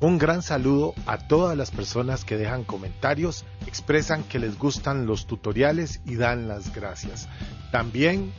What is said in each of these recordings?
Un gran saludo a todas las personas que dejan comentarios, expresan que les gustan los tutoriales y dan las gracias. También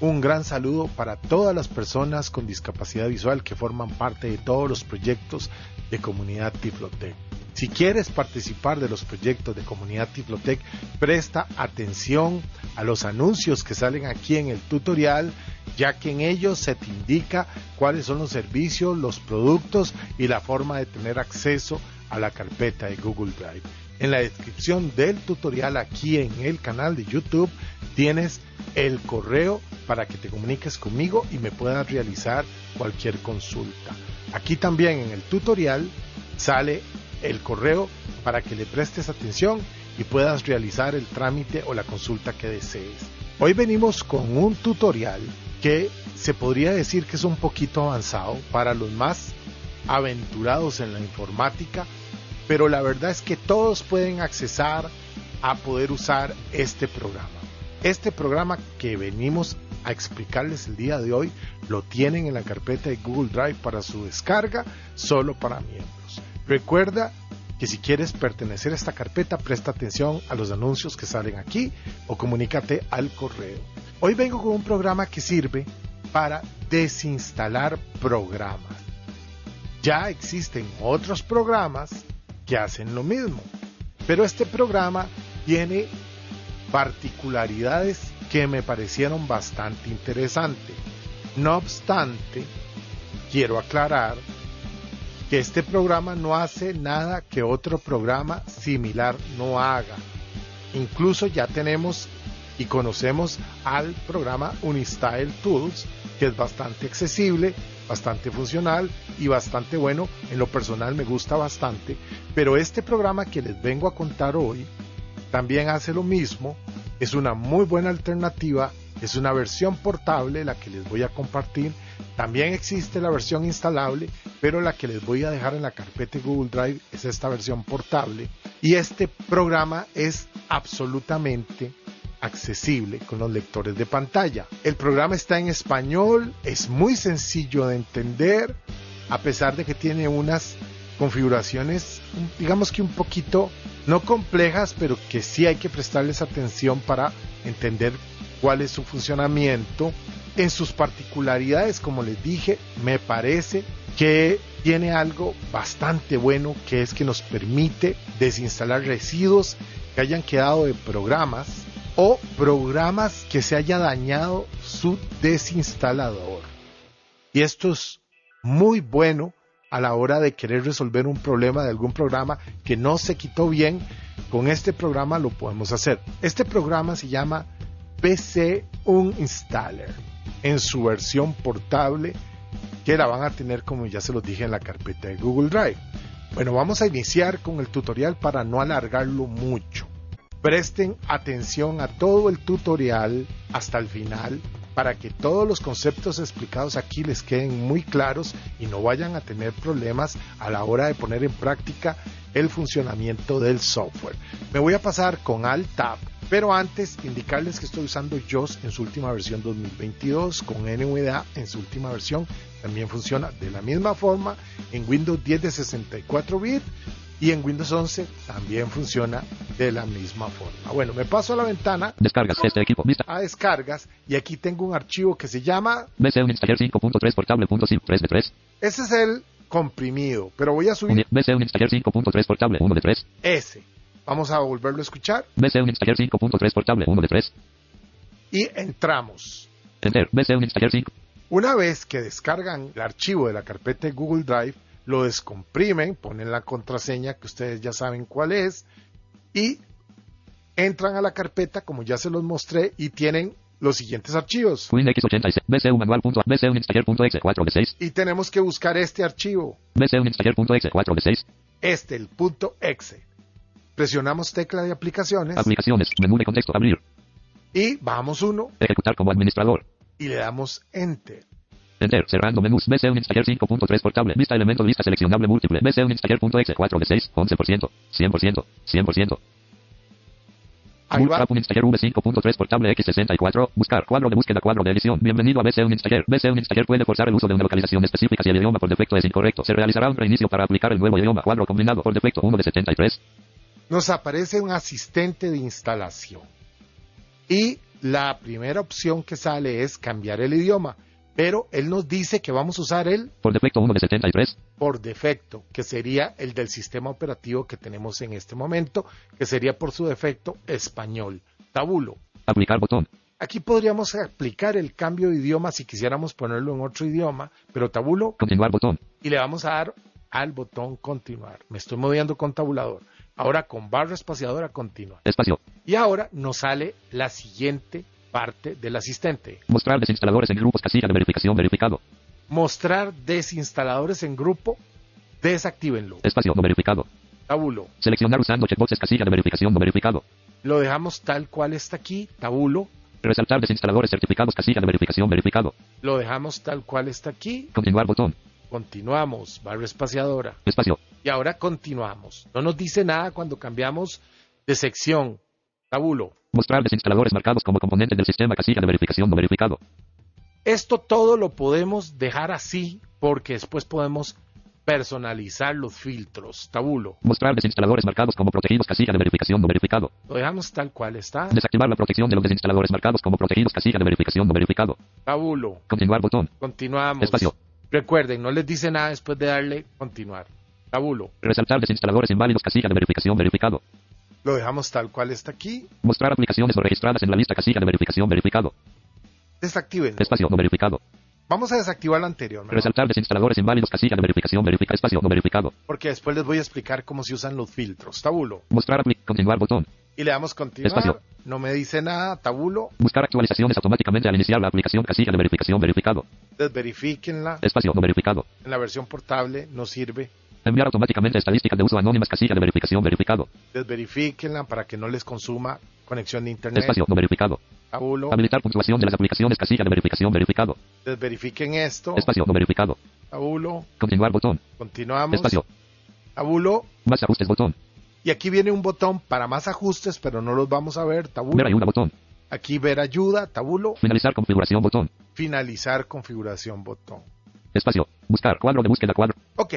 un gran saludo para todas las personas con discapacidad visual que forman parte de todos los proyectos de Comunidad Tiflotec. Si quieres participar de los proyectos de Comunidad Tiflotec, presta atención a los anuncios que salen aquí en el tutorial, ya que en ellos se te indica cuáles son los servicios, los productos y la forma de tener acceso a la carpeta de Google Drive. En la descripción del tutorial aquí en el canal de YouTube tienes el correo para que te comuniques conmigo y me puedas realizar cualquier consulta. Aquí también en el tutorial sale el correo para que le prestes atención y puedas realizar el trámite o la consulta que desees. Hoy venimos con un tutorial que se podría decir que es un poquito avanzado para los más aventurados en la informática, pero la verdad es que todos pueden accesar a poder usar este programa. Este programa que venimos a explicarles el día de hoy lo tienen en la carpeta de Google Drive para su descarga solo para miembros. Recuerda que si quieres pertenecer a esta carpeta, presta atención a los anuncios que salen aquí o comunícate al correo. Hoy vengo con un programa que sirve para desinstalar programas. Ya existen otros programas que hacen lo mismo, pero este programa tiene particularidades que me parecieron bastante interesantes. No obstante, quiero aclarar que este programa no hace nada que otro programa similar no haga. Incluso ya tenemos y conocemos al programa Unistyle Tools, que es bastante accesible, bastante funcional y bastante bueno. En lo personal me gusta bastante, pero este programa que les vengo a contar hoy también hace lo mismo, es una muy buena alternativa, es una versión portable la que les voy a compartir también existe la versión instalable, pero la que les voy a dejar en la carpeta Google Drive es esta versión portable. Y este programa es absolutamente accesible con los lectores de pantalla. El programa está en español, es muy sencillo de entender, a pesar de que tiene unas configuraciones, digamos que un poquito, no complejas, pero que sí hay que prestarles atención para entender cuál es su funcionamiento en sus particularidades, como les dije, me parece que tiene algo bastante bueno que es que nos permite desinstalar residuos que hayan quedado de programas o programas que se haya dañado su desinstalador. Y esto es muy bueno a la hora de querer resolver un problema de algún programa que no se quitó bien. Con este programa lo podemos hacer. Este programa se llama PC Uninstaller en su versión portable que la van a tener como ya se los dije en la carpeta de Google Drive. Bueno, vamos a iniciar con el tutorial para no alargarlo mucho. Presten atención a todo el tutorial hasta el final para que todos los conceptos explicados aquí les queden muy claros y no vayan a tener problemas a la hora de poner en práctica el funcionamiento del software. Me voy a pasar con Alt Tab pero antes, indicarles que estoy usando JOS en su última versión 2022 con NVDA en su última versión. También funciona de la misma forma en Windows 10 de 64 bits y en Windows 11 también funciona de la misma forma. Bueno, me paso a la ventana. Descargas este equipo. Vista. A descargas y aquí tengo un archivo que se llama BC Uninstaller 5.3 portable.3 de 3. Ese es el comprimido, pero voy a subir BC Uninstaller 5.3 portable 1 de 3. ese. Vamos a volverlo a escuchar BC Uninstaller 5.3 portable 1 de 3. y entramos. Enter. BC Uninstaller 5. Una vez que descargan el archivo de la carpeta de Google Drive, lo descomprimen, ponen la contraseña que ustedes ya saben cuál es y entran a la carpeta como ya se los mostré y tienen los siguientes archivos. WinX86. BC Manual. BC Uninstaller.exe 4 de 6. Y tenemos que buscar este archivo, BC Uninstaller.exe 4 de 6. este, el punto .exe. Presionamos tecla de aplicaciones Aplicaciones. Menú de contexto. Abrir. y bajamos uno Ejecutar como administrador. y le damos Enter. Enter. Cerrando menús. BC Uninstaller 5.3 portable. Vista elemento. Vista seleccionable múltiple. BC Uninstaller.exe 4 de 6. 11%. 100%. 100%. Ahí va. Bootstrap Uninstaller V5.3 portable X64. Buscar. Cuadro de búsqueda. Cuadro de edición. Bienvenido a BC Uninstaller. BC Uninstaller puede forzar el uso de una localización específica si el idioma por defecto es incorrecto. Se realizará un reinicio para aplicar el nuevo idioma. Cuadro combinado por defecto 1 de 73. Nos aparece un asistente de instalación. Y la primera opción que sale es cambiar el idioma. Pero él nos dice que vamos a usar el Por defecto 1 de 73. por defecto, que sería el del sistema operativo que tenemos en este momento, que sería por su defecto español. Tabulo. Aplicar botón. Aquí podríamos aplicar el cambio de idioma si quisiéramos ponerlo en otro idioma, pero tabulo Continuar botón. y le vamos a dar al botón continuar. Me estoy moviendo con tabulador. Ahora con barra espaciadora continuar. Espacio. Y ahora nos sale la siguiente parte del asistente. Mostrar desinstaladores en grupos. Casilla de verificación verificado. Mostrar desinstaladores en grupo. Desactívenlo. Espacio no verificado. Tabulo. Seleccionar usando checkboxes. Casilla de verificación no verificado. Lo dejamos tal cual está aquí. Tabulo. Resaltar desinstaladores certificados. Casilla de verificación verificado. Lo dejamos tal cual está aquí. Continuar botón. Continuamos. Barra espaciadora. Espacio. Y ahora continuamos. No nos dice nada cuando cambiamos de sección. Tabulo. Mostrar desinstaladores marcados como componentes del sistema. Casilla de verificación no verificado. Esto todo lo podemos dejar así porque después podemos personalizar los filtros. Tabulo. Mostrar desinstaladores marcados como protegidos. Casilla de verificación no verificado. Lo dejamos tal cual está. Desactivar la protección de los desinstaladores marcados como protegidos. Casilla de verificación no verificado. Tabulo. Continuar botón. Continuamos. Espacio. Recuerden, no les dice nada después de darle continuar. Tabulo. Resaltar desinstaladores inválidos. Casilla de verificación verificado. Lo dejamos tal cual está aquí. Mostrar aplicaciones no registradas en la lista. Casilla de verificación verificado. Desactiven. Espacio no verificado. Vamos a desactivar lo anterior, mejor, Resaltar desinstaladores inválidos. Casilla de verificación verificado. Espacio no verificado. porque después les voy a explicar cómo se usan los filtros. Tabulo. Mostrar continuar botón. Y le damos continuar. Espacio. No me dice nada. Tabulo. Buscar actualizaciones automáticamente al iniciar la aplicación. Casilla de verificación verificado. Desverifíquenla. Espacio no verificado. En la versión portable no sirve. Enviar automáticamente estadísticas de uso anónimas. Casilla de verificación verificado. Desverifíquenla para que no les consuma conexión de internet. Espacio no verificado. Tabulo. Habilitar puntuación de las aplicaciones. Casilla de verificación verificado. Desverifiquen esto. Espacio no verificado. Tabulo. Continuar botón. Continuamos. Espacio. Tabulo. Más ajustes botón. Y aquí viene un botón para más ajustes, pero no los vamos a ver. Tabulo. Ver ayuda botón. Aquí ver ayuda. Tabulo. Finalizar configuración botón. Finalizar configuración botón. Espacio. Buscar cuadro de búsqueda cuadro. Ok.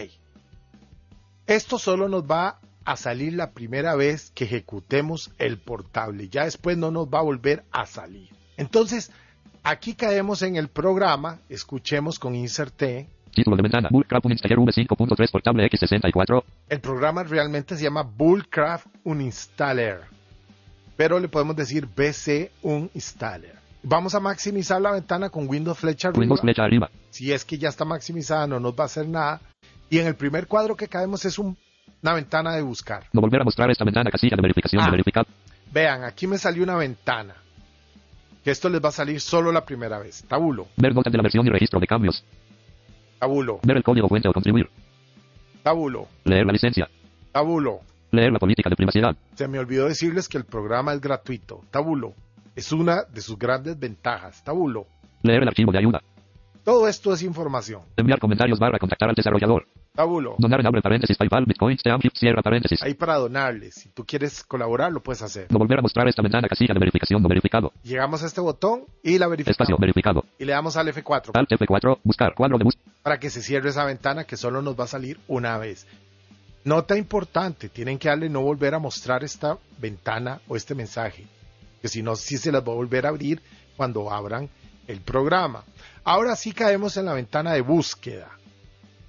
Esto solo nos va a salir la primera vez que ejecutemos el portable. Ya después no nos va a volver a salir. Entonces, aquí caemos en el programa. Escuchemos con Insert. Título de ventana. Bullcrap Uninstaller V5.3 portable X64. El programa realmente se llama Bullcraft Uninstaller. Pero le podemos decir BC Uninstaller. Vamos a maximizar la ventana con Windows flecha arriba. Windows flecha arriba. Si es que ya está maximizada, no nos va a hacer nada. Y en el primer cuadro que caemos es un- una ventana de buscar. No volver a mostrar esta ventana. Casilla de verificación Ah. verificado. Vean, aquí me salió una ventana. Que esto les va a salir solo la primera vez. Tabulo, Ver notas de la versión y registro de cambios. tabulo, Ver el código fuente o contribuir. tabulo, Leer la licencia. tabulo. Leer la política de privacidad. Se me olvidó decirles que el programa es gratuito. Tabulo. Es una de sus grandes ventajas. Tabulo. Leer el archivo de ayuda. Todo esto es información. Enviar comentarios barra contactar al desarrollador. Tabulo. Donar en abre paréntesis PayPal, Bitcoin, Steam, cierra paréntesis. Ahí para donarles. Si tú quieres colaborar, lo puedes hacer. No volver a mostrar esta ventana. Casilla de verificación no verificado. Llegamos a este botón y la Espacio verificamos. verificado. Y le damos al F4 Alt F4. Buscar cuadro de búsqueda. para que se cierre esa ventana que solo nos va a salir una vez. Nota importante, tienen que darle no volver a mostrar esta ventana o este mensaje, que si no, sí se las va a volver a abrir cuando abran el programa. Ahora sí caemos en la ventana de búsqueda,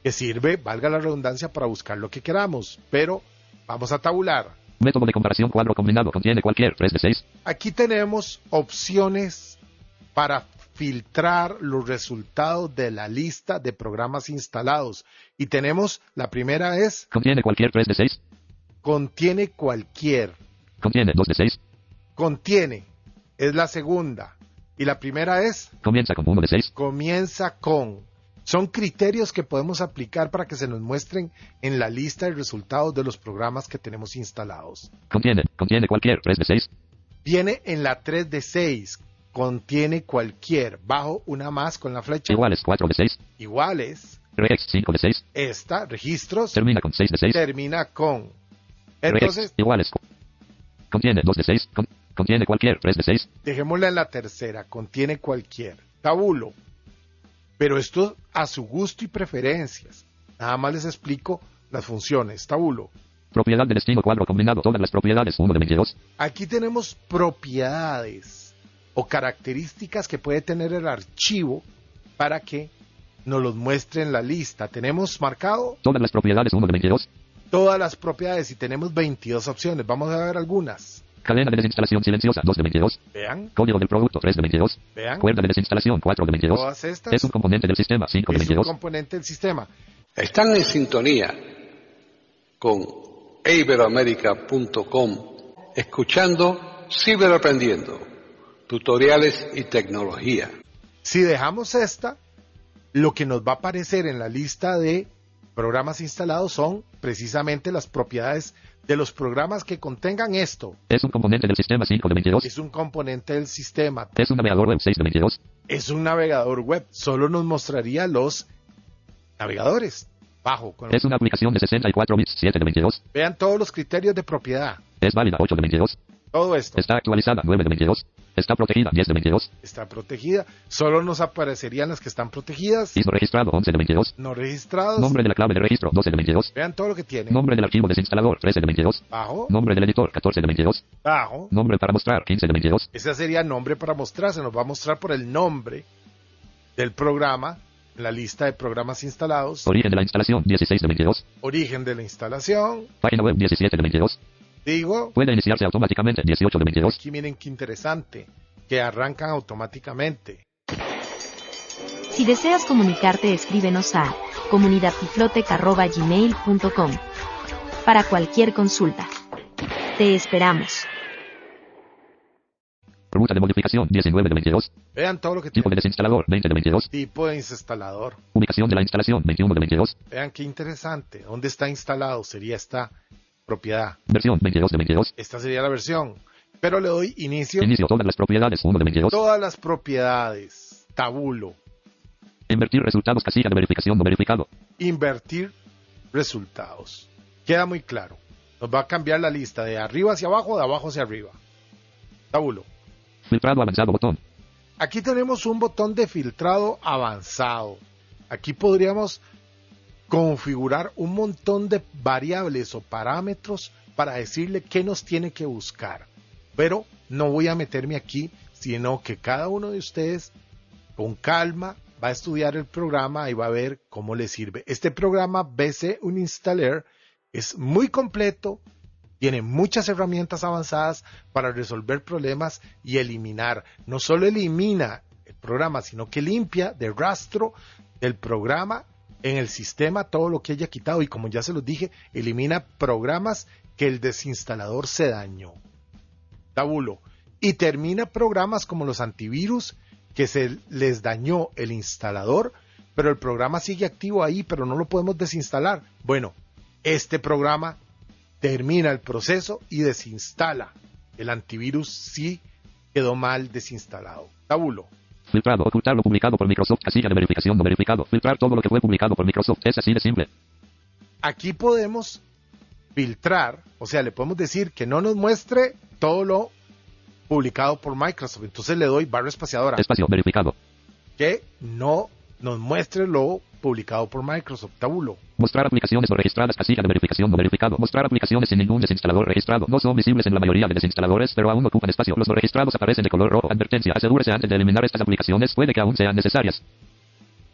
que sirve, valga la redundancia, para buscar lo que queramos, pero vamos a tabular. Método de comparación cuadro combinado contiene cualquier 3 de 6. Aquí tenemos opciones para filtrar los resultados de la lista de programas instalados. Y tenemos, la primera es, Contiene cualquier 3 de 6. contiene cualquier. Contiene 2 de 6. Contiene, es la segunda. Y la primera es, Comienza con 1 de 6. comienza con. Son criterios que podemos aplicar para que se nos muestren en la lista de resultados de los programas que tenemos instalados. Contiene, contiene cualquier 3 de 6. Viene en la 3 de 6. Contiene cualquier. Bajo una más con la flecha. Iguales 4 de 6. Iguales. Regex 5 de 6. Esta, registros, Termina con 6 de 6. termina con. Entonces, iguales. Contiene 2 de 6. Con- contiene cualquier 3 de 6. dejémosla en la tercera. Contiene cualquier. Tabulo. Pero esto a su gusto y preferencias. Nada más les explico las funciones. Tabulo. Propiedad de destino cuadro combinado. Todas las propiedades 1 de 22. Aquí tenemos propiedades o características que puede tener el archivo para que nos los muestre en la lista. Tenemos marcado Todas las propiedades 1 de 22. todas las propiedades y tenemos 22 opciones. Vamos a ver algunas. Cadena de desinstalación silenciosa 2 de 22. Vean, Código del producto 3 de 22. vean. Cuerda de desinstalación 4 de 22. Todas estas Es un componente del sistema 5 de es un 22. componente del sistema. Están en sintonía con iberoamérica.com, escuchando Ciberaprendiendo, tutoriales y tecnología. Si dejamos esta, lo que nos va a aparecer en la lista de programas instalados son precisamente las propiedades de los programas que contengan esto. Es un componente del sistema 5 de 22. Es un componente del sistema. Es un navegador web 6 de 22. Es un navegador web. Solo nos mostraría los navegadores. Bajo. con- Es una aplicación de 64 bits 7 de 22. Vean todos los criterios de propiedad. Es válida 8 de 22. Todo esto Está actualizada 9 de 22. Está protegida 10 de 22. está protegida. Solo nos aparecerían las que están protegidas, ISO registrado 11 de 22. no registrados. Nombre de la clave de registro 12 de 22. Vean todo lo que tiene. Nombre del archivo desinstalador 13 de 22. Bajo, Nombre del editor 14 de 22. bajo. Nombre para mostrar 15 de 22. Ese sería nombre para mostrar. Se nos va a mostrar por el nombre del programa, la lista de programas instalados, Origen de la instalación 16 de 22. origen de la instalación. Página web 17 de 22. Digo, Puede iniciarse automáticamente 18 de 22. aquí miren qué interesante, que arrancan automáticamente. Si deseas comunicarte, escríbenos a comunidadtiflotec.gmail.com para cualquier consulta. Te esperamos. Ruta de modificación 19 de 22. Vean todo lo que Tipo de desinstalador 20 de 22. Tipo de instalador. Ubicación de la instalación 21 de 22. Vean qué interesante. ¿Dónde está instalado? Sería esta propiedad. Versión 22 de 22. Esta sería la versión. Pero le doy inicio. Inicio todas las propiedades 1 de 22. Todas las propiedades. Tabulo. Invertir resultados casilla de verificación no verificado. Invertir resultados. Queda muy claro. Nos va a cambiar la lista de arriba hacia abajo, de abajo hacia arriba. Tabulo. Filtrado avanzado botón. Aquí tenemos un botón de filtrado avanzado. Aquí podríamos configurar un montón de variables o parámetros para decirle qué nos tiene que buscar. Pero no voy a meterme aquí, sino que cada uno de ustedes con calma va a estudiar el programa y va a ver cómo le sirve. Este programa BC Uninstaller es muy completo, tiene muchas herramientas avanzadas para resolver problemas y eliminar. No solo elimina el programa, sino que limpia de rastro del programa en el sistema todo lo que haya quitado y como ya se los dije, elimina programas que el desinstalador se dañó. Tabulo. Y termina programas como los antivirus que se les dañó el instalador, pero el programa sigue activo ahí, pero no lo podemos desinstalar. Bueno, este programa termina el proceso y desinstala. El antivirus sí quedó mal desinstalado. Tabulo. Filtrado, ocultar lo publicado por Microsoft, casilla de verificación no verificado. Filtrar todo lo que fue publicado por Microsoft. Es así de simple. Aquí podemos filtrar, o sea, le podemos decir que no nos muestre todo lo publicado por Microsoft. Entonces le doy barra espaciadora. Espacio, verificado. Que no nos muestre lo publicado por Microsoft. Tabulo. Mostrar aplicaciones no registradas, casilla de verificación no verificado. Mostrar aplicaciones sin ningún desinstalador registrado. No son visibles en la mayoría de desinstaladores, pero aún ocupan espacio. Los no registrados aparecen de color rojo. Advertencia. Asegúrese antes de eliminar estas aplicaciones. Puede que aún sean necesarias.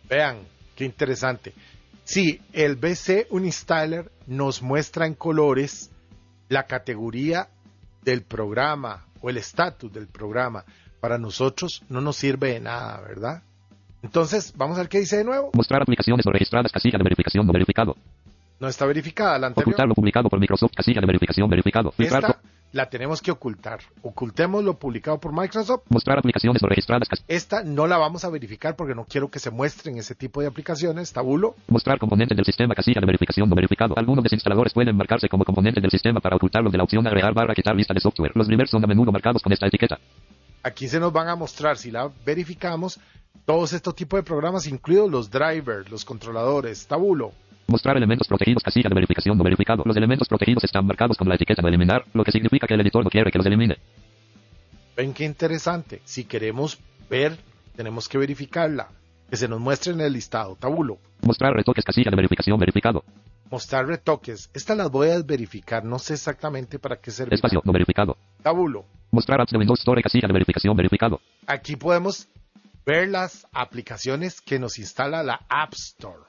Vean, qué interesante. Sí, el BC Uninstaller nos muestra en colores la categoría del programa o el estatus del programa para nosotros no nos sirve de nada, ¿verdad? Entonces, vamos a ver qué dice de nuevo. Mostrar aplicaciones no registradas, casilla de verificación no verificado. No está verificada la anterior. Ocultar lo publicado por Microsoft, casilla de verificación verificado. Filtrar Esta la tenemos que ocultar. Ocultemos lo publicado por Microsoft. Mostrar aplicaciones no registradas, Esta no la vamos a verificar porque no quiero que se muestren ese tipo de aplicaciones. Tabulo. Mostrar componentes del sistema, casilla de verificación no verificado. Algunos desinstaladores pueden marcarse como componentes del sistema para ocultarlos de la opción agregar barra quitar lista de software. Los drivers son a menudo marcados con esta etiqueta. Aquí se nos van a mostrar, si la verificamos, todos estos tipos de programas, incluidos los drivers, los controladores. Tabulo. Mostrar elementos protegidos, casilla de verificación no verificado. Los elementos protegidos están marcados con la etiqueta no eliminar, lo que significa que el editor no quiere que los elimine. Ven qué interesante. Si queremos ver, tenemos que verificarla. Que se nos muestre en el listado. Tabulo. Mostrar retoques, casilla de verificación verificado. Mostrar retoques. Estas las voy a verificar. No sé exactamente para qué servirá. Espacio no verificado. Tabulo. Mostrar apps de Windows Store, casilla de verificación verificado. Aquí podemos ver las aplicaciones que nos instala la App Store.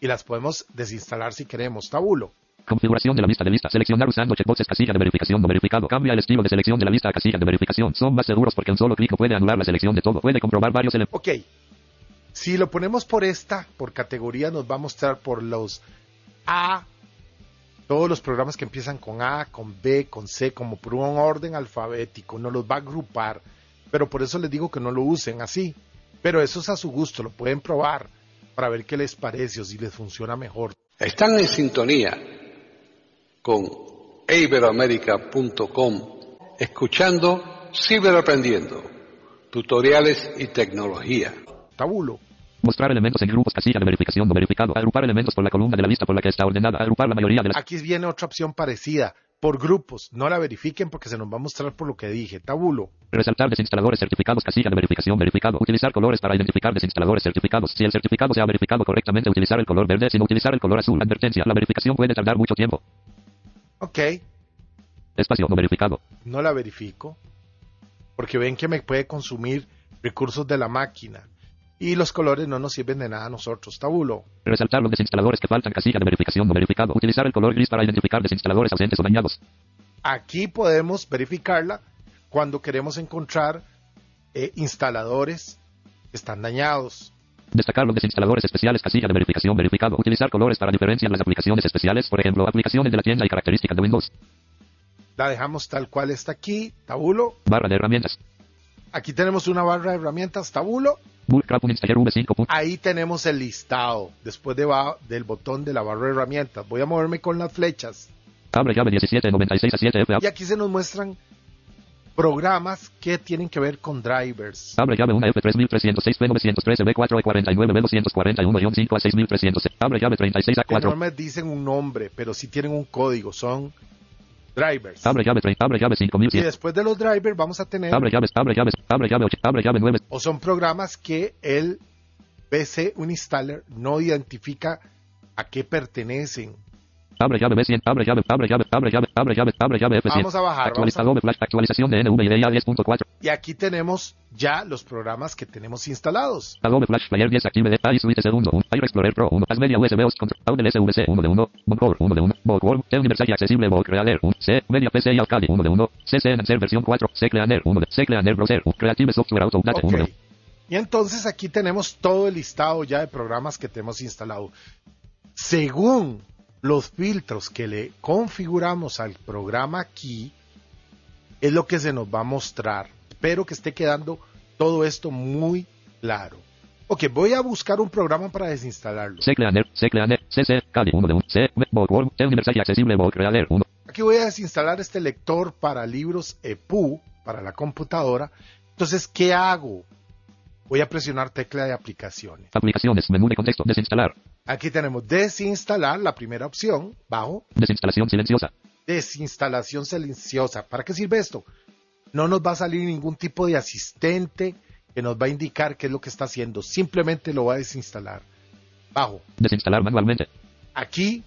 Y las podemos desinstalar si queremos. Tabulo. Configuración de la lista de lista. Seleccionar usando checkboxes, casilla de verificación no verificado. Cambia el estilo de selección de la lista a casilla de verificación. Son más seguros porque un solo clic no puede anular la selección de todo. Puede comprobar varios elementos. Ok. Si lo ponemos por esta, por categoría, nos va a mostrar por los A, todos los programas que empiezan con A, con B, con C, como por un orden alfabético, nos los va a agrupar. Pero por eso les digo que no lo usen así. Pero eso es a su gusto, lo pueden probar para ver qué les parece o si les funciona mejor. Están en sintonía con iberoamérica.com, escuchando Ciberaprendiendo, tutoriales y tecnología. Tabulo. Mostrar elementos en grupos, casilla de verificación no verificado. Agrupar elementos por la columna de la lista por la que está ordenada. Agrupar la mayoría de las. Aquí viene otra opción parecida, por grupos. No la verifiquen porque se nos va a mostrar por lo que dije. Tabulo. Resaltar desinstaladores certificados, casilla de verificación verificado. Utilizar colores para identificar desinstaladores certificados. Si el certificado se ha verificado correctamente, utilizar el color verde, sin utilizar el color azul. Advertencia, la verificación puede tardar mucho tiempo. Ok, Espacio no verificado. no la verifico porque ven que me puede consumir recursos de la máquina y los colores no nos sirven de nada a nosotros. Tabulo. Resaltar los desinstaladores que faltan, casilla de verificación no verificado. Utilizar el color gris para identificar desinstaladores ausentes o dañados. Aquí podemos verificarla cuando queremos encontrar eh, instaladores que están dañados. Destacar los desinstaladores especiales, casilla de verificación verificado. Utilizar colores para diferenciar las aplicaciones especiales, por ejemplo, aplicaciones de la tienda y características de Windows. La dejamos tal cual está aquí. Tabulo. Barra de herramientas. Aquí tenemos una barra de herramientas. Tabulo. Bullcrap Installer V5. Ahí tenemos el listado después de del botón de la barra de herramientas. Voy a moverme con las flechas. Abre llave 1796 a 7 F. Y aquí se nos muestran programas que tienen que ver con drivers. Abre llave 1 F3306 P913 B4 E49 B241-5 a 6300. Abre llave 36 a Que no 4. me dicen un nombre, pero sí tienen un código. Son drivers. Abre llave 30. Abre llave Y 5100. después de los drivers vamos a tener, Abre llaves. Abre llaves. Abre llave 8. Abre llave 9. o son programas que el PC Uninstaller no identifica a qué pertenecen. Abre llave B100. Abre llave. Abre llave. Abre llave. Abre llave. Abre llave F100. Vamos a bajar, Actualizador de Flash. Actualización de NVIDIA 10.4. Y aquí tenemos ya los programas que tenemos instalados. Adobe Flash Player 10 Active de iSuite segundo 1, Fire Explorer Pro 1, Asmedia USB OS Control, Audel SVC 1 de 1, Boncore 1 de 1, Bookworm, T Universal y Accesible Book Reader 1, C, Media PC y Alcali 1 de 1, CC Enhancer versión 4, C Cleaner 1 de, C Cleaner Browser 1, Creative Software Autodate 1 de Ok. Y entonces aquí tenemos todo el listado ya de programas que tenemos instalado. Según los filtros que le configuramos al programa aquí, es lo que se nos va a mostrar. Espero que esté quedando todo esto muy claro. Ok, voy a buscar un programa para desinstalarlo. C Cleaner, C Cleaner, CC, Cali 1 de 1, C, Bookworm, T Universal y Accesible Book Reader 1, Aquí voy a desinstalar este lector para libros EPU para la computadora. Entonces, ¿qué hago? Voy a presionar tecla de aplicaciones. Aplicaciones, menú de contexto, desinstalar, Aquí tenemos desinstalar, la primera opción, bajo, desinstalación silenciosa, desinstalación silenciosa. ¿Para qué sirve esto? No nos va a salir ningún tipo de asistente que nos va a indicar qué es lo que está haciendo. Simplemente lo va a desinstalar. Bajo. desinstalar manualmente, Aquí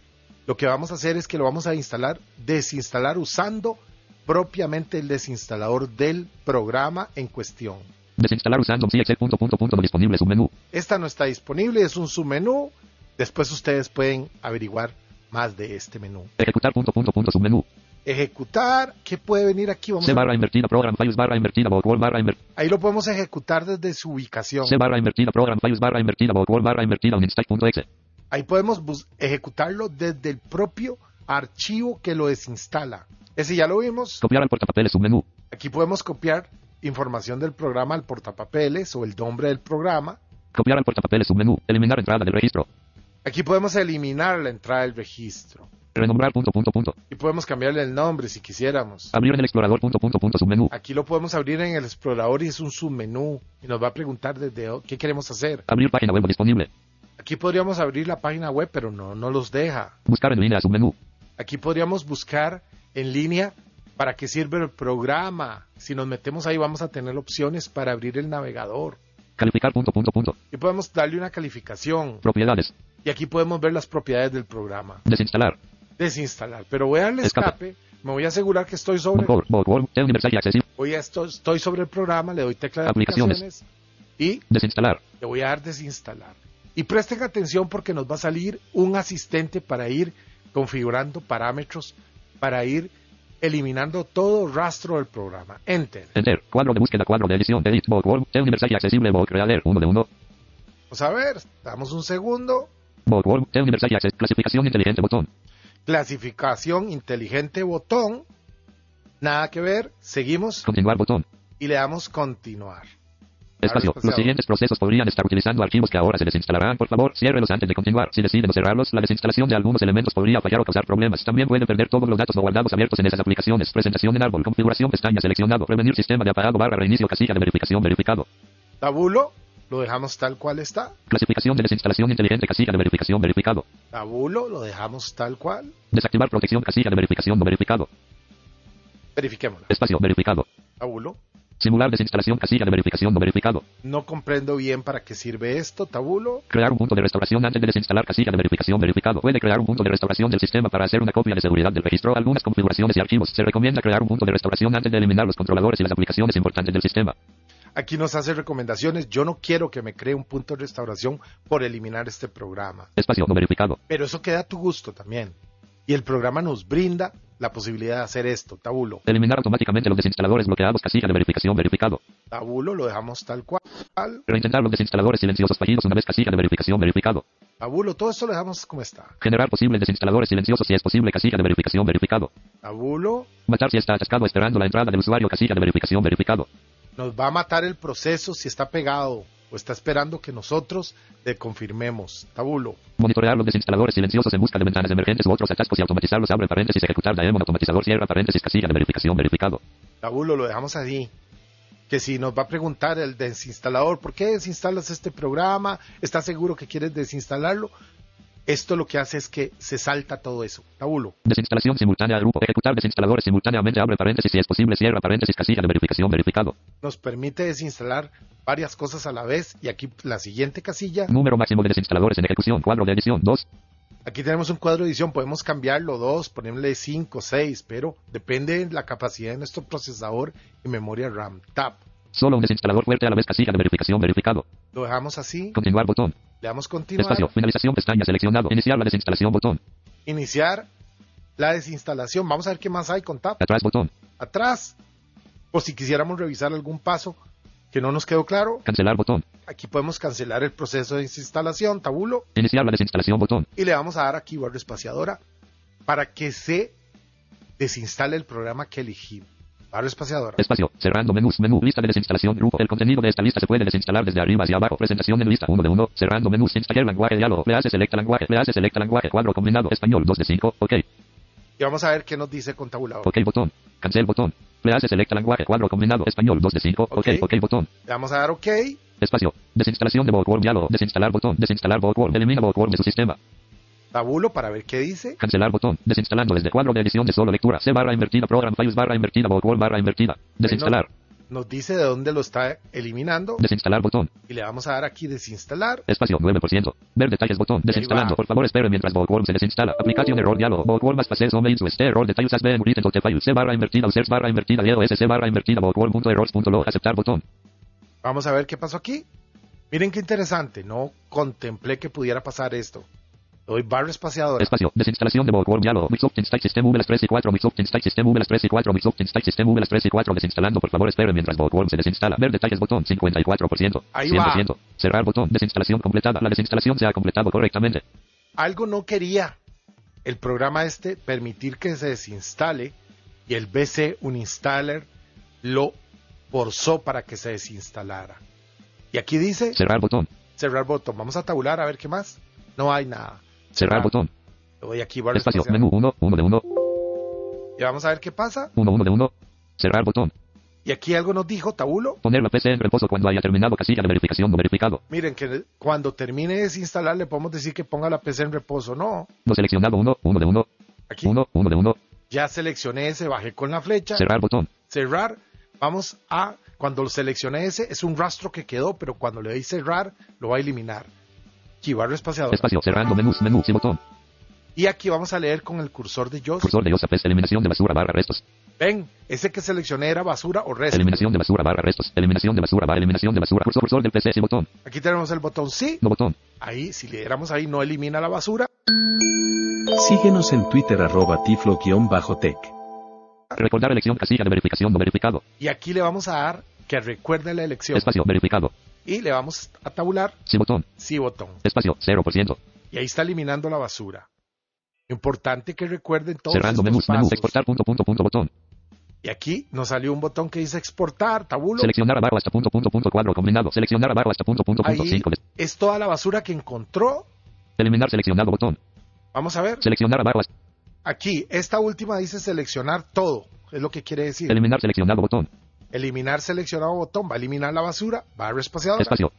lo que vamos a hacer es que lo vamos a instalar, desinstalar usando propiamente el desinstalador del programa en cuestión. desinstalar usando punto punto punto disponible submenú, Esta no está disponible, es un submenú. Después ustedes pueden averiguar más de este menú. ejecutar punto punto punto submenú, ejecutar. ¿Qué puede venir aquí? Vamos C a- invertida program files barra invertida Vocwall barra invertida. Ahí lo podemos ejecutar desde su ubicación. C barra invertida program files barra invertida Vocwall barra invertida uninstall.exe. Ahí podemos ejecutarlo desde el propio archivo que lo desinstala. Ese ya lo vimos. Copiar al portapapeles submenú. Aquí podemos copiar información del programa al portapapeles o el nombre del programa. Copiar al portapapeles submenú. Eliminar entrada del registro. Aquí podemos eliminar la entrada del registro. Renombrar punto punto punto. Y podemos cambiarle el nombre si quisiéramos. Abrir en el explorador punto punto punto submenú. Aquí lo podemos abrir en el explorador y es un submenú. Y nos va a preguntar desde qué queremos hacer. Abrir página web disponible. Aquí podríamos abrir la página web, pero no, no los deja. Buscar en línea submenú. Aquí podríamos buscar en línea para qué sirve el programa. Si nos metemos ahí vamos a tener opciones para abrir el navegador. Calificar punto punto punto. Y podemos darle una calificación. Propiedades. Y aquí podemos ver las propiedades del programa. Desinstalar. Desinstalar. Pero voy a darle Escape. escape. Me voy a asegurar que estoy sobre, voy a esto- estoy sobre el programa, le doy tecla de Aplicaciones. aplicaciones y Desinstalar. le voy a dar desinstalar. Y presten atención porque nos va a salir un asistente para ir configurando parámetros, para ir eliminando todo rastro del programa. Enter. Enter. Cuadro de búsqueda. Cuadro de edición. Edit. T universal y accesible. Voc. Creader. 1 de 1. Vamos a ver, damos un segundo. Clasificación inteligente. Botón. Clasificación inteligente botón. Nada que ver. Seguimos Continuar. Botón. y le damos continuar. Espacio. Los siguientes procesos podrían estar utilizando archivos que ahora se desinstalarán. Por favor, ciérrelos antes de continuar. Si deciden no cerrarlos, la desinstalación de algunos elementos podría fallar o causar problemas. También puede perder todos los datos no guardados abiertos en esas aplicaciones. Presentación en árbol. Configuración pestaña seleccionado. Prevenir sistema de apagado barra reinicio casilla de verificación verificado. Tabulo, lo dejamos tal cual está. Clasificación de desinstalación inteligente casilla de verificación verificado. Tabulo, lo dejamos tal cual. Desactivar protección casilla de verificación no verificado. Verifiquémoslo. Espacio verificado. Tabulo. Simular desinstalación casilla de verificación no verificado. No comprendo bien para qué sirve esto, tabulo. Crear un punto de restauración antes de desinstalar casilla de verificación verificado. Puede crear un punto de restauración del sistema para hacer una copia de seguridad del registro. Algunas configuraciones y archivos. Se recomienda crear un punto de restauración antes de eliminar los controladores y las aplicaciones importantes del sistema. Aquí nos hace recomendaciones. Yo no quiero que me cree un punto de restauración por eliminar este programa. Espacio no verificado. Pero eso queda a tu gusto también. Y el programa nos brinda la posibilidad de hacer esto, tabulo. Eliminar automáticamente los desinstaladores bloqueados casilla de verificación verificado. Tabulo lo dejamos tal cual. Reintentar los desinstaladores silenciosos fallidos una vez casilla de verificación verificado. Tabulo, todo esto lo dejamos como está. Generar posibles desinstaladores silenciosos si es posible casilla de verificación verificado. Tabulo Matar si está atascado esperando la entrada del usuario casilla de verificación verificado. Nos va a matar el proceso si está pegado o está esperando que nosotros le confirmemos. Tabulo. Monitorear los desinstaladores silenciosos en busca de ventanas emergentes u otros atascos y automatizarlos. Abre paréntesis. Ejecutar daemon automatizador. Cierra paréntesis. Casilla de verificación verificado. Tabulo, lo dejamos así. Que si nos va a preguntar el desinstalador, ¿por qué desinstalas este programa? ¿Estás seguro que quieres desinstalarlo? Esto lo que hace es que se salta todo eso. Tabulo. Desinstalación simultánea grupo. Ejecutar desinstaladores simultáneamente. Abre paréntesis. Si es posible. Cierra paréntesis. Casilla de verificación verificado. Nos permite desinstalar varias cosas a la vez. Y aquí la siguiente casilla. Número máximo de desinstaladores en ejecución. Cuadro de edición 2. Aquí tenemos un cuadro de edición. Podemos cambiarlo dos, ponerle 5, 6, pero depende de la capacidad de nuestro procesador y memoria RAM. Tab. Solo un desinstalador fuerte a la vez. Casilla de verificación verificado. Lo dejamos así. Continuar botón. Le damos continuar. Espacio. Finalización pestaña seleccionado. Iniciar la desinstalación botón. Iniciar la desinstalación. Vamos a ver qué más hay con Tab. Atrás botón. Atrás. O si quisiéramos revisar algún paso que no nos quedó claro, Cancelar botón. aquí podemos cancelar el proceso de desinstalación, tabulo, Iniciar la desinstalación botón. y le vamos a dar aquí barra espaciadora para que se desinstale el programa que elegimos. Barra espaciadora. Espacio. Cerrando menús. Menú. Lista de desinstalación. Grupo. El contenido de esta lista se puede desinstalar desde arriba hacia abajo. Presentación en lista 1 de 1. Cerrando menús. Installer lenguaje. Diálogo. Le hace selecta lenguaje. Le hace selecta lenguaje. Cuadro combinado. Español 2 de 5. Ok. Y vamos a ver qué nos dice con tabulador. Ok botón. Cancel botón. Le hace selecta lenguaje. Cuadro combinado. Español 2 de 5. Ok. Ok. Ok botón. Le vamos a dar OK. Espacio. Desinstalación de Vocworm. Diálogo. Desinstalar botón. Desinstalar Vocworm. Elimina Vocworm de su sistema. Tabulo para ver qué dice. Cancelar botón. Desinstalando desde cuadro de edición de solo lectura. C barra invertida. Program files barra invertida. Vocworm barra invertida. Desinstalar. Nos dice de dónde lo está eliminando. Desinstalar botón. Y le vamos a dar aquí desinstalar. Espacio 9%. Ver detalles botón. Desinstalando. Por favor espere mientras Vocworm se desinstala. Aplicación error diálogo. Vocworm más pases home into este error detalles as been written to file. C barra invertida. Users barra invertida. DOS C barra invertida. Vocworm.errors.log. Aceptar botón. Vamos a ver qué pasó aquí. Miren qué interesante. No contemplé que pudiera pasar esto. Doy barra espaciadora. Espacio. Desinstalación de Bookworm diálogo. Microsoft Install System V las 3 y 4. Microsoft Install System V las 3 y 4. Microsoft Install System V las 3 y 4. Desinstalando. Por favor, espere mientras Bookworm se desinstala. Ver detalles botón. 54%. Ahí 100%. va. Cerrar botón. Desinstalación completada. La desinstalación se ha completado correctamente. Algo no quería el programa este permitir que se desinstale y el BC Uninstaller lo forzó para que se desinstalara. Y aquí dice Cerrar botón. cerrar botón. Vamos a tabular a ver qué más. No hay nada. Cerrar botón. Le doy aquí barra Espacio. Menú 1. 1 de 1. Y vamos a ver qué pasa. 1 1 de 1. Cerrar botón. Y aquí algo nos dijo tabulo. Poner la PC en reposo cuando haya terminado casilla de verificación no verificado. Miren que cuando termine de desinstalar le podemos decir que ponga la PC en reposo. No. No seleccionado 1. 1 de 1. Aquí 1. 1 de 1. ya seleccioné ese, bajé con la flecha. Cerrar botón. cerrar, vamos a, cuando lo seleccioné ese, es un rastro que quedó, pero cuando le doy cerrar, lo va a eliminar. Aquí, barra espaciadora. Espacio. Cerrando menús. Menú. Sin botón. Y aquí vamos a leer con el cursor de JOS. Cursor de OSAPES. Eliminación de basura barra restos. Ven, ese que seleccioné era basura o resto. Eliminación de basura barra restos. Eliminación de basura barra eliminación de basura. Cursor, cursor del PC. Sin botón. Aquí tenemos el botón sí. No botón. Ahí, si le diéramos ahí, no elimina la basura. Síguenos en Twitter arroba tiflo-tech. Recordar elección casilla de verificación no verificado. Y aquí le vamos a dar que recuerde la elección. Espacio. Verificado. Y le vamos a tabular Sin botón. sí botón. Espacio. 0%. Y ahí está eliminando la basura. Importante que recuerden todos Cerrando. Menú. Exportar punto punto punto botón. Y aquí nos salió un botón que dice exportar, tabulo. Seleccionar abajo hasta punto punto punto cuadro combinado. Seleccionar abajo hasta punto punto punto Ahí 5. es toda la basura que encontró. Eliminar seleccionado botón. Vamos a ver. Seleccionar abajo hasta. Aquí, esta última dice seleccionar todo. Es lo que quiere decir. Eliminar seleccionado botón. Eliminar seleccionado botón. Va a eliminar la basura. Barra espaciadora. Espacio.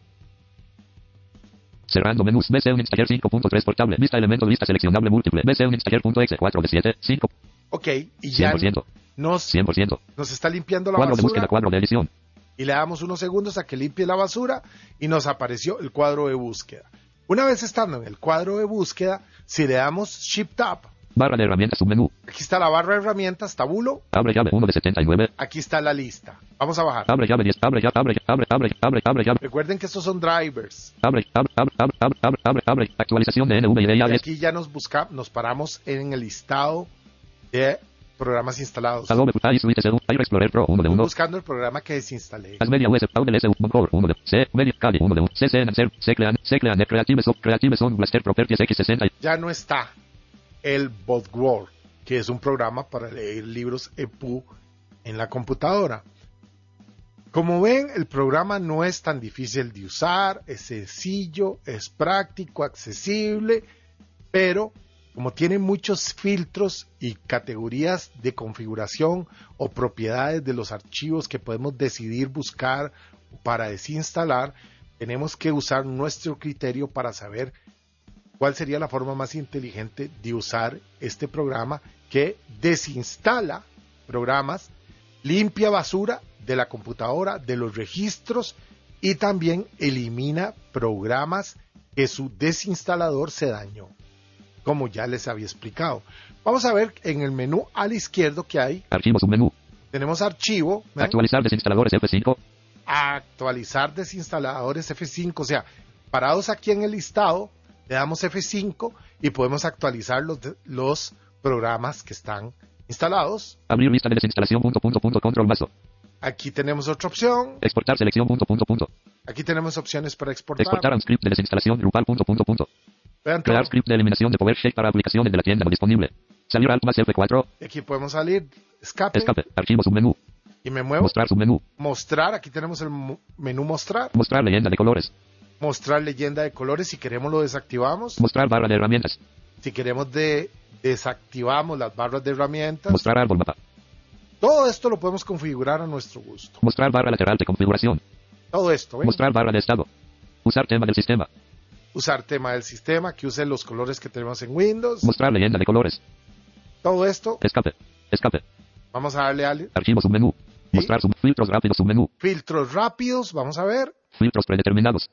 Cerrando menús. BC Uninstaller 5.3 portable. Vista elemento lista seleccionable múltiple. BC Uninstaller.exe 4 de 7. 5. Ok. Y ya 100%. nos, 100%. nos está limpiando la Cuadro de búsqueda. basura. Cuadro de edición. Y le damos unos segundos a que limpie la basura. Y nos apareció el cuadro de búsqueda. Una vez estando en el cuadro de búsqueda, si le damos Shift Tab, Barra de herramientas submenú. aquí está la barra de herramientas, tabulo. Abre llave 1 de 79. Aquí está la lista. Vamos a bajar. Abre llave 10. Abre llave. Abre abre abre abre abre llave. Recuerden que estos son drivers. Abre abre abre abre abre abre abre abre. Actualización de y aquí ya nos busca, nos paramos en el listado de programas instalados. Adobe Footage Suite según Fire Explorer Pro 1 de 1. Buscando el programa que desinstalé. As Media US Audel S Core 1 de C Media Kali 1 de 1 CC Anser Seclean Seclean Creative Soft Creative Sound Blaster Properties X60 Ya no está el BotWord, que es un programa para leer libros EPU en la computadora. Como ven, el programa no es tan difícil de usar, es sencillo, es práctico, accesible, pero como tiene muchos filtros y categorías de configuración o propiedades de los archivos que podemos decidir buscar para desinstalar, tenemos que usar nuestro criterio para saber cuál sería la forma más inteligente de usar este programa que desinstala programas, limpia basura de la computadora, de los registros y también elimina programas que su desinstalador se dañó, como ya les había explicado. Vamos a ver en el menú a la izquierda que hay, Archivo submenú tenemos archivo. Actualizar desinstaladores F5 actualizar desinstaladores F5, o sea, parados aquí en el listado, le damos F5 y podemos actualizar los, de- los programas que están instalados. Abrir lista de desinstalación punto punto punto control vaso Aquí tenemos otra opción, Exportar selección punto punto punto. Aquí tenemos opciones para exportar. Exportar un script de desinstalación Drupal punto punto punto. Vean Crear todo. script de eliminación de PowerShell para aplicaciones de la tienda no disponible. Salir Alt más F4 Aquí podemos salir, escape, Escape Archivo submenú. Y me muevo. Mostrar submenú. Mostrar, aquí tenemos el menú mostrar, Mostrar leyenda de colores mostrar leyenda de colores, si queremos lo desactivamos, Mostrar barra de herramientas. Si queremos de desactivamos las barras de herramientas. Mostrar árbol mapa Todo esto lo podemos configurar a nuestro gusto. Mostrar barra lateral de configuración. Todo esto, ¿ven? Mostrar barra de estado. Usar tema del sistema. Usar tema del sistema, que use los colores que tenemos en Windows. Mostrar leyenda de colores. Todo esto, Escape. Escape. Vamos a darle al Archivo submenú. ¿Sí? Mostrar sub filtros rápidos submenú. Filtros rápidos, vamos a ver. Filtros predeterminados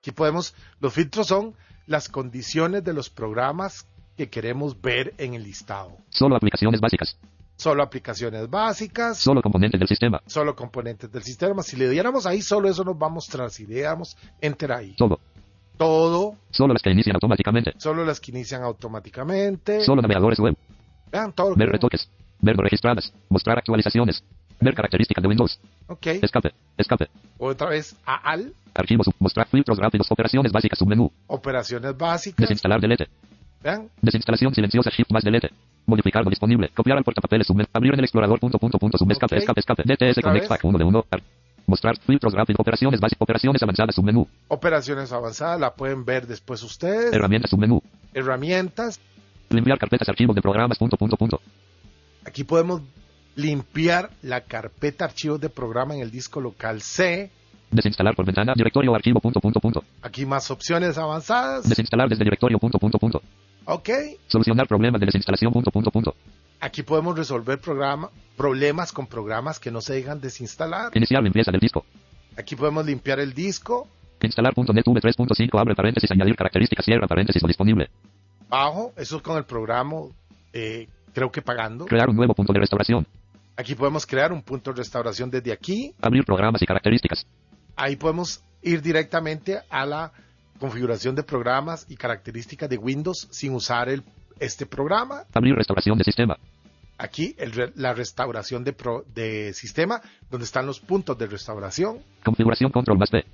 Aquí podemos, los filtros son las condiciones de los programas que queremos ver en el listado. Solo aplicaciones básicas Solo aplicaciones básicas, Solo componentes del sistema solo componentes del sistema. Si le diéramos ahí, solo eso nos va a mostrar. Si le damos enter ahí, Todo todo Solo las que inician automáticamente. Solo las que inician automáticamente. Solo navegadores web. Vean todo Ver retoques. Ver registradas. Mostrar actualizaciones. Ver características de Windows. Ok. Escape. Escape. Otra vez a al. Archivos. Mostrar filtros rápidos. Operaciones básicas. Submenú. Operaciones básicas. Desinstalar delete. Vean. Desinstalación silenciosa. Shift más delete. Modificar lo disponible. Copiar al portapapeles. Submen. Abrir en el explorador. Punto, punto, punto. Escape. Escape. Escape. DTS Connect. Pack 1 de 1. Mostrar filtros rápidos. Operaciones básicas. Operaciones avanzadas. Submenú. Operaciones avanzadas. La pueden ver después ustedes. Herramientas. Submenú. Herramientas. Limpiar carpetas. Archivos de programas. Punto, punto, punto. Aquí podemos limpiar la carpeta archivos de programa en el disco local C. Desinstalar por ventana. Directorio. Archivo. Punto, punto, punto. Aquí más opciones avanzadas. Desinstalar desde directorio. Punto, punto, punto. Ok. Solucionar problemas de desinstalación. Punto, punto, punto. Aquí podemos resolver programa, problemas con programas que no se dejan desinstalar. Iniciar limpieza del disco. Aquí podemos limpiar el disco. Instalar.net V3.5 abre paréntesis añadir características cierra paréntesis no disponible. Bajo. Eso es con el programa, eh, creo que pagando. Crear un nuevo punto de restauración. Aquí podemos crear un punto de restauración desde aquí. Abrir programas y características. Ahí podemos ir directamente a la configuración de programas y características de Windows sin usar el, este programa. Abrir restauración de sistema. Aquí el la restauración de, pro- de sistema, donde están los puntos de restauración. Configuración control más P.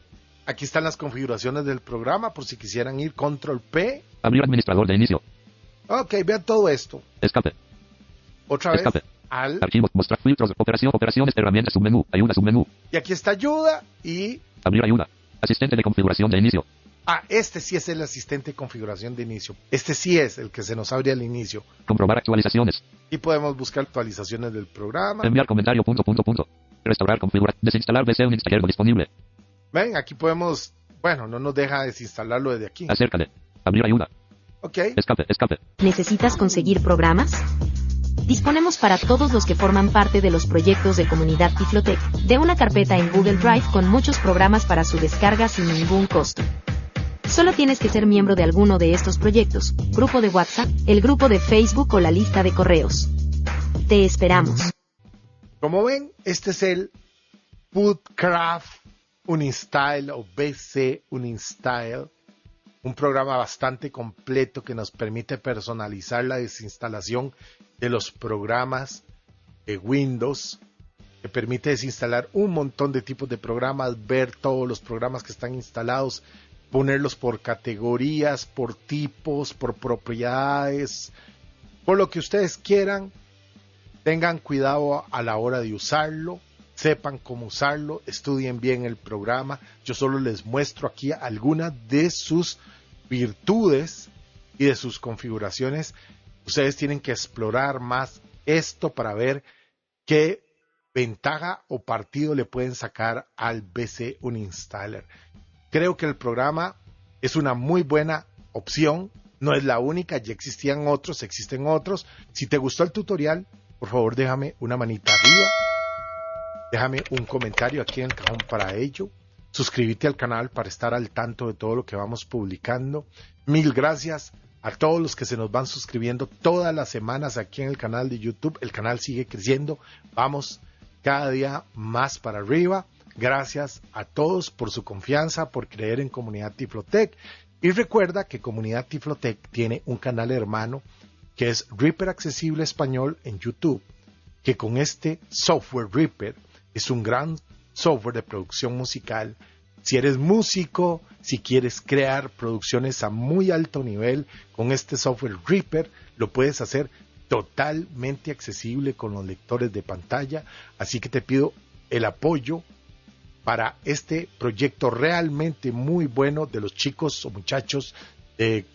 Aquí están las configuraciones del programa por si quisieran ir control P. Abrir administrador de inicio. Ok, vean todo esto. Escape. Otra vez Escape. Al Archivos. Mostrar filtros. Operación. Operaciones. Herramientas. Submenú. Ayuda. Submenú. y aquí está ayuda y Abrir ayuda. Asistente de configuración de inicio. ah, este sí es el asistente de configuración de inicio. Este sí es el que se nos abre al inicio. Comprobar actualizaciones. Y podemos buscar actualizaciones del programa. Enviar comentario. Punto, punto, punto. Restaurar. Configurar. Desinstalar BC Uninstaller no disponible. Ven, aquí podemos, bueno, no nos deja desinstalarlo desde aquí. Acércale. Abrir ayuda. Ok, Escape. Escape. ¿Necesitas conseguir programas? Disponemos para todos los que forman parte de los proyectos de comunidad Tiflotec, de una carpeta en Google Drive con muchos programas para su descarga sin ningún costo. Solo tienes que ser miembro de alguno de estos proyectos, grupo de WhatsApp, el grupo de Facebook o la lista de correos. Te esperamos. como ven, este es el Bootcraft Uninstyle o BC Uninstyle, un programa bastante completo que nos permite personalizar la desinstalación de los programas de Windows, que permite desinstalar un montón de tipos de programas, ver todos los programas que están instalados, ponerlos por categorías, por tipos, por propiedades, por lo que ustedes quieran. Tengan cuidado a la hora de usarlo, sepan cómo usarlo, estudien bien el programa. Yo solo les muestro aquí algunas de sus virtudes y de sus configuraciones. Ustedes tienen que explorar más esto para ver qué ventaja o partido le pueden sacar al BC Uninstaller. Creo que el programa es una muy buena opción. No es la única, ya existían otros, existen otros. Si te gustó el tutorial, por favor déjame una manita arriba. Déjame un comentario aquí en el cajón para ello. Suscríbete al canal para estar al tanto de todo lo que vamos publicando. Mil gracias a todos los que se nos van suscribiendo todas las semanas aquí en el canal de YouTube. El canal sigue creciendo. Vamos cada día más para arriba. Gracias a todos por su confianza, por creer en Comunidad Tiflotec. Y recuerda que Comunidad Tiflotec tiene un canal hermano que es Reaper Accesible Español en YouTube, que con este software Reaper es un gran software de producción musical. Si eres músico, si quieres crear producciones a muy alto nivel con este software Reaper, lo puedes hacer totalmente accesible con los lectores de pantalla. Así que te pido el apoyo para este proyecto realmente muy bueno de los chicos o muchachos de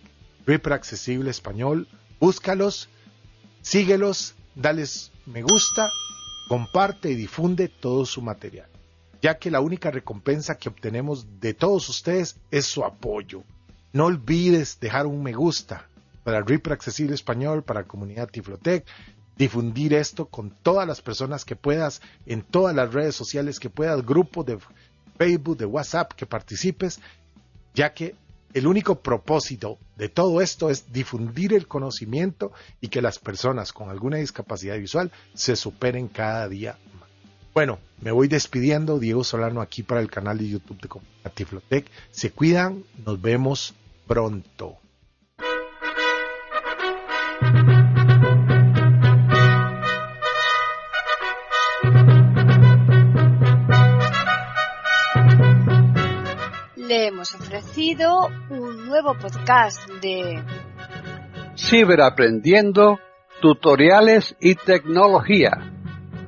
Reaper Accesible Español. Búscalos, síguelos, dales me gusta, comparte y difunde todo su material, ya que la única recompensa que obtenemos de todos ustedes es su apoyo. No olvides dejar un me gusta para Reaper Accesible Español, para Comunidad Tiflotec, difundir esto con todas las personas que puedas, en todas las redes sociales que puedas, grupos de Facebook, de WhatsApp, que participes, ya que el único propósito de todo esto es difundir el conocimiento y que las personas con alguna discapacidad visual se superen cada día. Bueno, me voy despidiendo, Diego Solano aquí para el canal de YouTube de Comunidad Tiflotec. Se cuidan, nos vemos pronto. Le hemos ofrecido un nuevo podcast de Ciberaprendiendo, tutoriales y tecnología,